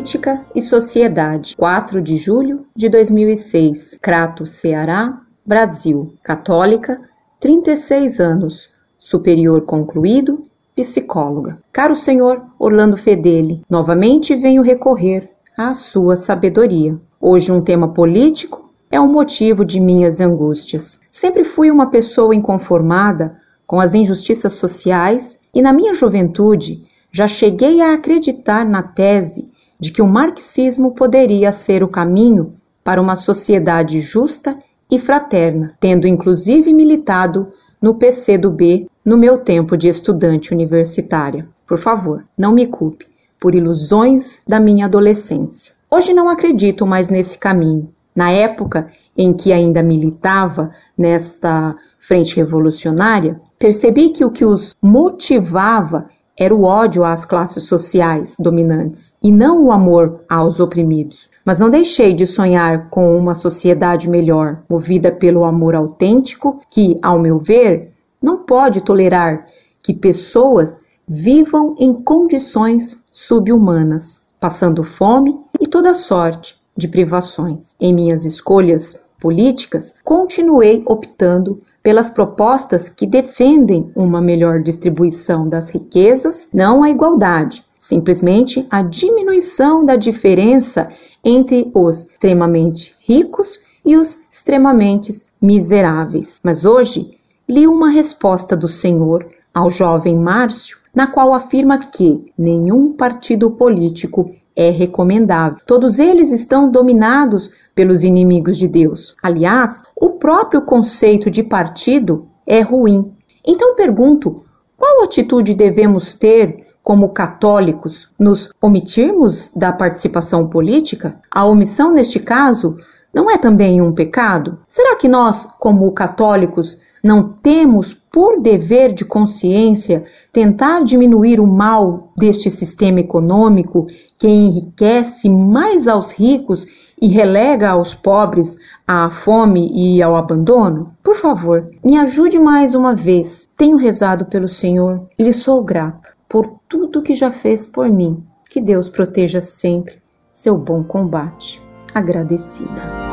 Política e Sociedade, 4 de julho de 2006, Crato, Ceará, Brasil. Católica, 36 anos, superior concluído, psicóloga. Caro senhor Orlando Fedeli, novamente venho recorrer à sua sabedoria. Hoje um tema político é o motivo de minhas angústias. Sempre fui uma pessoa inconformada com as injustiças sociais e na minha juventude já cheguei a acreditar na tese de que o marxismo poderia ser o caminho para uma sociedade justa e fraterna, tendo inclusive militado no PCdoB no meu tempo de estudante universitária. Por favor, não me culpe por ilusões da minha adolescência. Hoje não acredito mais nesse caminho. Na época em que ainda militava nesta frente revolucionária, percebi que o que os motivava era o ódio às classes sociais dominantes e não o amor aos oprimidos. Mas não deixei de sonhar com uma sociedade melhor, movida pelo amor autêntico, que, ao meu ver, não pode tolerar que pessoas vivam em condições subhumanas, passando fome e toda sorte de privações. Em minhas escolhas políticas, continuei optando pelas propostas que defendem uma melhor distribuição das riquezas, não a igualdade, simplesmente a diminuição da diferença entre os extremamente ricos e os extremamente miseráveis. Mas hoje li uma resposta do Senhor ao jovem Márcio, na qual afirma que nenhum partido político é recomendável. Todos eles estão dominados pelos inimigos de Deus. Aliás, o próprio conceito de partido é ruim. Então pergunto: qual atitude devemos ter como católicos? Nos omitirmos da participação política? A omissão, neste caso, não é também um pecado? Será que nós, como católicos, não temos por dever de consciência tentar diminuir o mal deste sistema econômico que enriquece mais aos ricos e relega aos pobres à fome e ao abandono? Por favor, me ajude mais uma vez. Tenho rezado pelo Senhor e lhe sou grata por tudo que já fez por mim. Que Deus proteja sempre seu bom combate. Agradecida.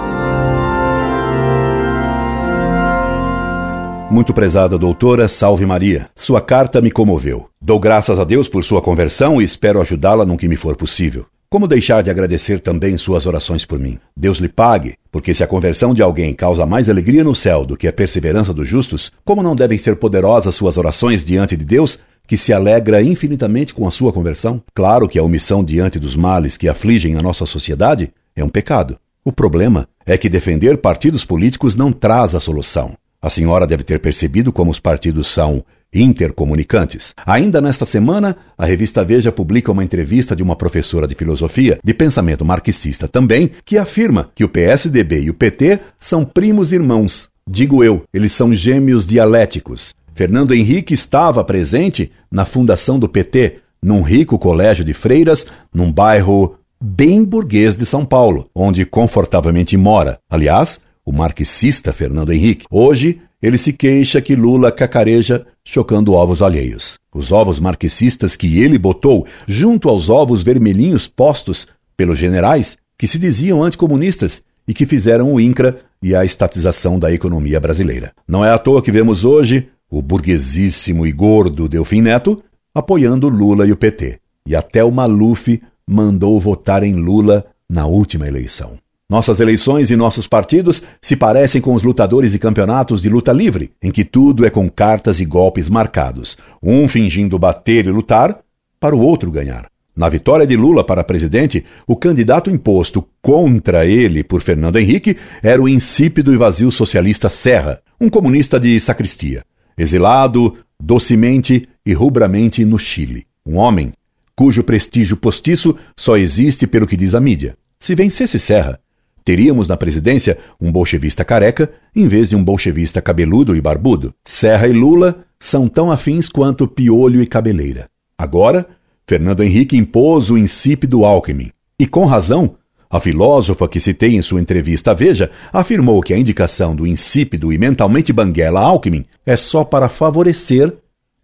Muito prezada doutora, salve Maria. Sua carta me comoveu. Dou graças a Deus por sua conversão e espero ajudá-la no que me for possível. Como deixar de agradecer também suas orações por mim? Deus lhe pague, porque se a conversão de alguém causa mais alegria no céu do que a perseverança dos justos, como não devem ser poderosas suas orações diante de Deus, que se alegra infinitamente com a sua conversão? Claro que a omissão diante dos males que afligem a nossa sociedade é um pecado. O problema é que defender partidos políticos não traz a solução. A senhora deve ter percebido como os partidos são intercomunicantes. Ainda nesta semana, a revista Veja publica uma entrevista de uma professora de filosofia de pensamento marxista também, que afirma que o PSDB e o PT são primos irmãos. Digo eu, eles são gêmeos dialéticos. Fernando Henrique estava presente na fundação do PT, num rico colégio de freiras, num bairro bem burguês de São Paulo, onde confortavelmente mora. Aliás, o marxista Fernando Henrique. Hoje, ele se queixa que Lula cacareja chocando ovos alheios. Os ovos marxistas que ele botou junto aos ovos vermelhinhos postos pelos generais que se diziam anticomunistas e que fizeram o INCRA e a estatização da economia brasileira. Não é à toa que vemos hoje o burguesíssimo e gordo Delfim Neto apoiando Lula e o PT. E até o Maluf mandou votar em Lula na última eleição. Nossas eleições e nossos partidos se parecem com os lutadores de campeonatos de luta livre, em que tudo é com cartas e golpes marcados, um fingindo bater e lutar, para o outro ganhar. Na vitória de Lula para presidente, o candidato imposto contra ele por Fernando Henrique era o insípido e vazio socialista Serra, um comunista de sacristia, exilado docemente e rubramente no Chile. Um homem cujo prestígio postiço só existe pelo que diz a mídia. Se vencesse Serra, Teríamos na presidência um bolchevista careca em vez de um bolchevista cabeludo e barbudo. Serra e Lula são tão afins quanto Piolho e Cabeleira. Agora, Fernando Henrique impôs o insípido Alckmin. E com razão, a filósofa que citei em sua entrevista à Veja afirmou que a indicação do insípido e mentalmente banguela Alckmin é só para favorecer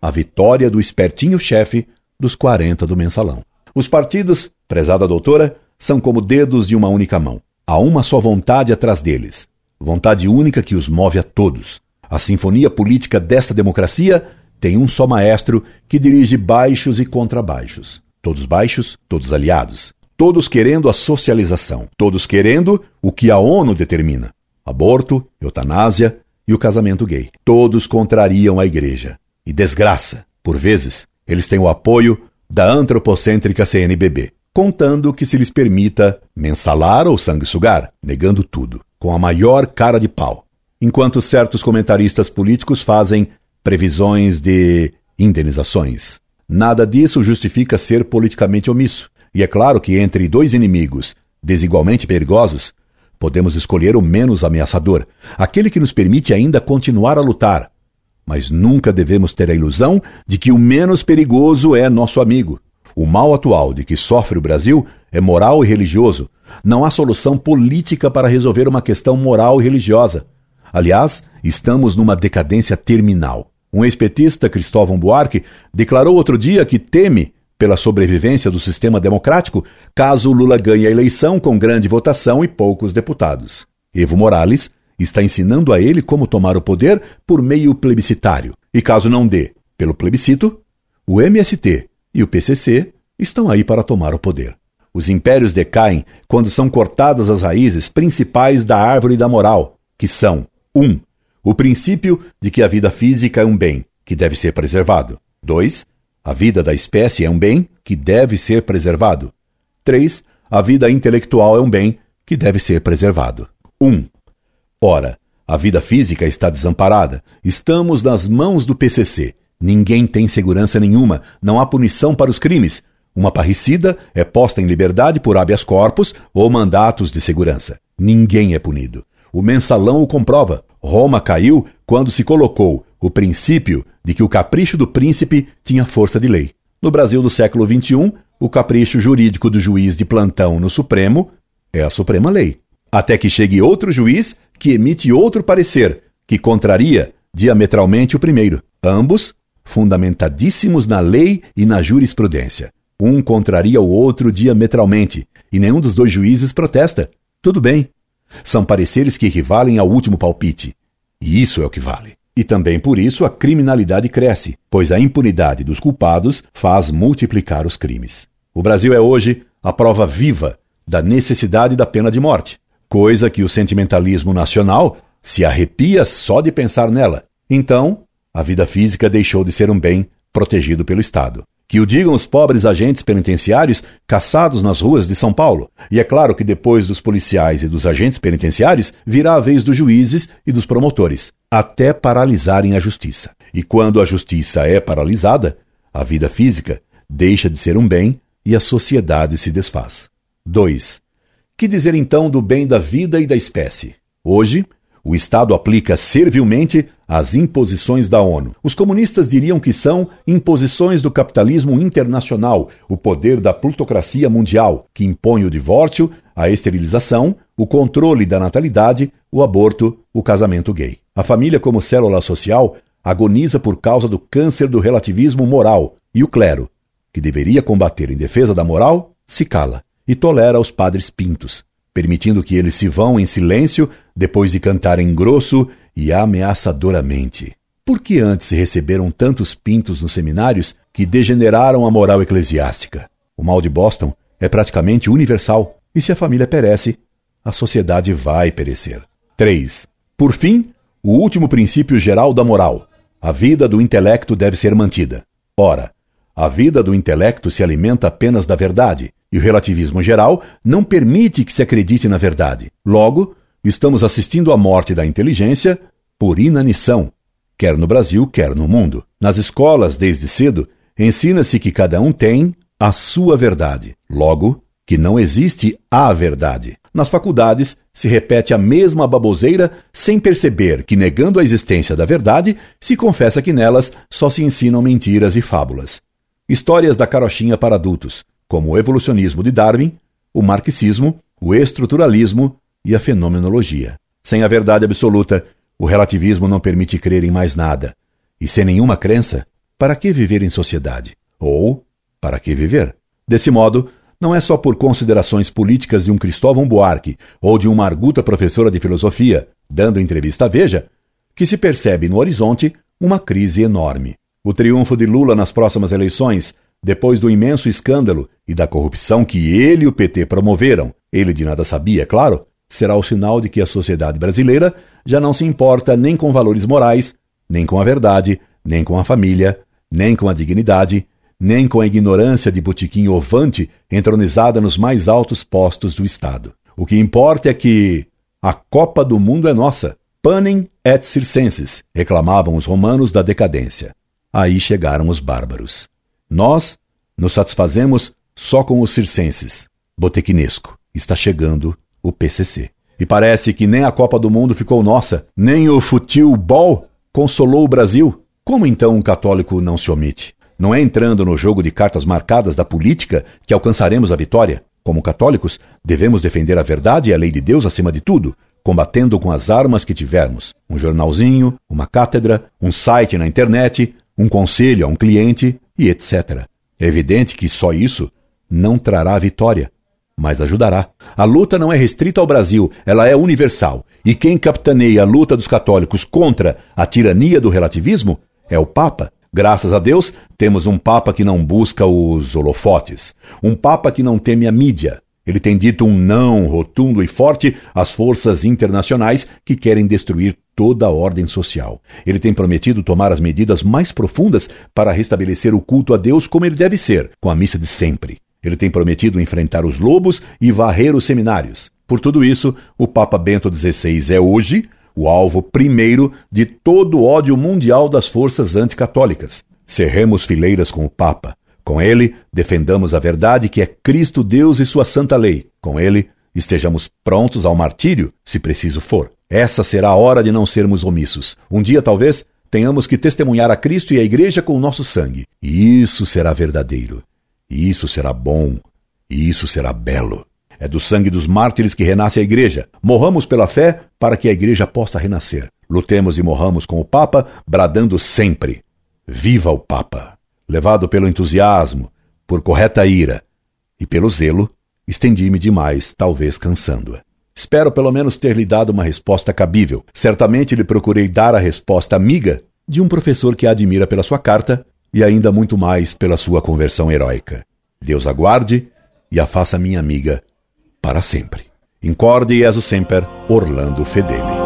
a vitória do espertinho chefe dos 40 do mensalão. Os partidos, prezada doutora, são como dedos de uma única mão. Há uma só vontade atrás deles. Vontade única que os move a todos. A sinfonia política desta democracia tem um só maestro que dirige baixos e contrabaixos. Todos baixos, todos aliados. Todos querendo a socialização. Todos querendo o que a ONU determina: aborto, eutanásia e o casamento gay. Todos contrariam a igreja. E desgraça, por vezes, eles têm o apoio da antropocêntrica CNBB, contando que se lhes permita mensalar ou sanguessugar, negando tudo, com a maior cara de pau. Enquanto certos comentaristas políticos fazem previsões de indenizações. Nada disso justifica ser politicamente omisso. E é claro que entre dois inimigos desigualmente perigosos, podemos escolher o menos ameaçador, aquele que nos permite ainda continuar a lutar, mas nunca devemos ter a ilusão de que o menos perigoso é nosso amigo. O mal atual de que sofre o Brasil é moral e religioso. Não há solução política para resolver uma questão moral e religiosa. Aliás, estamos numa decadência terminal. Um ex-petista, Cristóvão Buarque, declarou outro dia que teme pela sobrevivência do sistema democrático caso Lula ganhe a eleição com grande votação e poucos deputados. Evo Morales está ensinando a ele como tomar o poder por meio plebiscitário. E caso não dê pelo plebiscito, o MST e o PCC estão aí para tomar o poder. Os impérios decaem quando são cortadas as raízes principais da árvore da moral, que são 1. Um, o princípio de que a vida física é um bem, que deve ser preservado. 2. A vida da espécie é um bem que deve ser preservado. 3. A vida intelectual é um bem que deve ser preservado. 1. Um, Ora, a vida física está desamparada. Estamos nas mãos do PCC. Ninguém tem segurança nenhuma. Não há punição para os crimes. Uma parricida é posta em liberdade por habeas corpus ou mandatos de segurança. Ninguém é punido. O mensalão o comprova. Roma caiu quando se colocou o princípio de que o capricho do príncipe tinha força de lei. No Brasil do século XXI, o capricho jurídico do juiz de plantão no Supremo é a suprema lei. Até que chegue outro juiz que emite outro parecer, que contraria diametralmente o primeiro, ambos fundamentadíssimos na lei e na jurisprudência. Um contraria o outro diametralmente, e nenhum dos dois juízes protesta. Tudo bem. São pareceres que equivalem ao último palpite. E isso é o que vale. E também por isso a criminalidade cresce, pois a impunidade dos culpados faz multiplicar os crimes. O Brasil é hoje a prova viva da necessidade da pena de morte coisa que o sentimentalismo nacional se arrepia só de pensar nela. Então, a vida física deixou de ser um bem protegido pelo Estado. Que o digam os pobres agentes penitenciários caçados nas ruas de São Paulo. E é claro que depois dos policiais e dos agentes penitenciários virá a vez dos juízes e dos promotores, até paralisarem a justiça. E quando a justiça é paralisada, a vida física deixa de ser um bem e a sociedade se desfaz. 2. Que dizer então do bem da vida e da espécie? Hoje, o Estado aplica servilmente as imposições da ONU. Os comunistas diriam que são imposições do capitalismo internacional, o poder da plutocracia mundial, que impõe o divórcio, a esterilização, o controle da natalidade, o aborto, o casamento gay. A família, como célula social, agoniza por causa do câncer do relativismo moral, e o clero, que deveria combater em defesa da moral, se cala e tolera os padres pintos, permitindo que eles se vão em silêncio depois de cantarem grosso e ameaçadoramente. Por que antes se receberam tantos pintos nos seminários que degeneraram a moral eclesiástica? O mal de Boston é praticamente universal, e se a família perece, a sociedade vai perecer. 3. Por fim, o último princípio geral da moral. A vida do intelecto deve ser mantida. Ora, a vida do intelecto se alimenta apenas da verdade, e o relativismo geral não permite que se acredite na verdade. Logo, estamos assistindo à morte da inteligência por inanição, quer no Brasil, quer no mundo. Nas escolas, desde cedo, ensina-se que cada um tem a sua verdade. Logo, que não existe a verdade. Nas faculdades, se repete a mesma baboseira sem perceber que, negando a existência da verdade, se confessa que nelas só se ensinam mentiras e fábulas. Histórias da carochinha para adultos, como o evolucionismo de Darwin, o marxismo, o estruturalismo e a fenomenologia. Sem a verdade absoluta, o relativismo não permite crer em mais nada. E sem nenhuma crença, para que viver em sociedade? Ou para que viver? Desse modo, não é só por considerações políticas de um Cristóvão Buarque ou de uma arguta professora de filosofia, dando entrevista à Veja, que se percebe no horizonte uma crise enorme. O triunfo de Lula nas próximas eleições, depois do imenso escândalo e da corrupção que ele e o PT promoveram, ele de nada sabia, é claro, será o sinal de que a sociedade brasileira já não se importa nem com valores morais, nem com a verdade, nem com a família, nem com a dignidade, nem com a ignorância de botiquim ovante entronizada nos mais altos postos do Estado. O que importa é que a Copa do Mundo é nossa. Panem et circenses, reclamavam os romanos da decadência. Aí chegaram os bárbaros. Nós nos satisfazemos só com os circenses. Botequinesco. Está chegando o PCC. E parece que nem a Copa do Mundo ficou nossa, nem o futebol consolou o Brasil. Como então um católico não se omite? Não é entrando no jogo de cartas marcadas da política que alcançaremos a vitória. Como católicos, devemos defender a verdade e a lei de Deus acima de tudo, combatendo com as armas que tivermos: um jornalzinho, uma cátedra, um site na internet, um conselho a um cliente e etc. É evidente que só isso não trará vitória, mas ajudará. A luta não é restrita ao Brasil, ela é universal. E quem capitaneia a luta dos católicos contra a tirania do relativismo é o Papa, Graças a Deus, temos um Papa que não busca os holofotes, um Papa que não teme a mídia. Ele tem dito um não rotundo e forte às forças internacionais que querem destruir toda a ordem social. Ele tem prometido tomar as medidas mais profundas para restabelecer o culto a Deus como ele deve ser, com a missa de sempre. Ele tem prometido enfrentar os lobos e varrer os seminários. Por tudo isso, o Papa Bento XVI é hoje o alvo primeiro de todo o ódio mundial das forças anticatólicas. Cerremos fileiras com o Papa. Com ele, defendamos a verdade que é Cristo Deus e sua santa lei. Com ele, estejamos prontos ao martírio, se preciso for. Essa será a hora de não sermos omissos. Um dia, talvez, tenhamos que testemunhar a Cristo e a Igreja com o nosso sangue. E isso será verdadeiro. E isso será bom. E isso será belo. É do sangue dos mártires que renasce a Igreja. Morramos pela fé para que a Igreja possa renascer. Lutemos e morramos com o Papa, bradando sempre: Viva o Papa! Levado pelo entusiasmo, por correta ira e pelo zelo, estendi-me demais, talvez cansando-a. Espero pelo menos ter lhe dado uma resposta cabível. Certamente lhe procurei dar a resposta amiga de um professor que a admira pela sua carta e ainda muito mais pela sua conversão heróica. Deus aguarde e a faça minha amiga para sempre. Incorde Jesus Semper, Orlando Fedeli.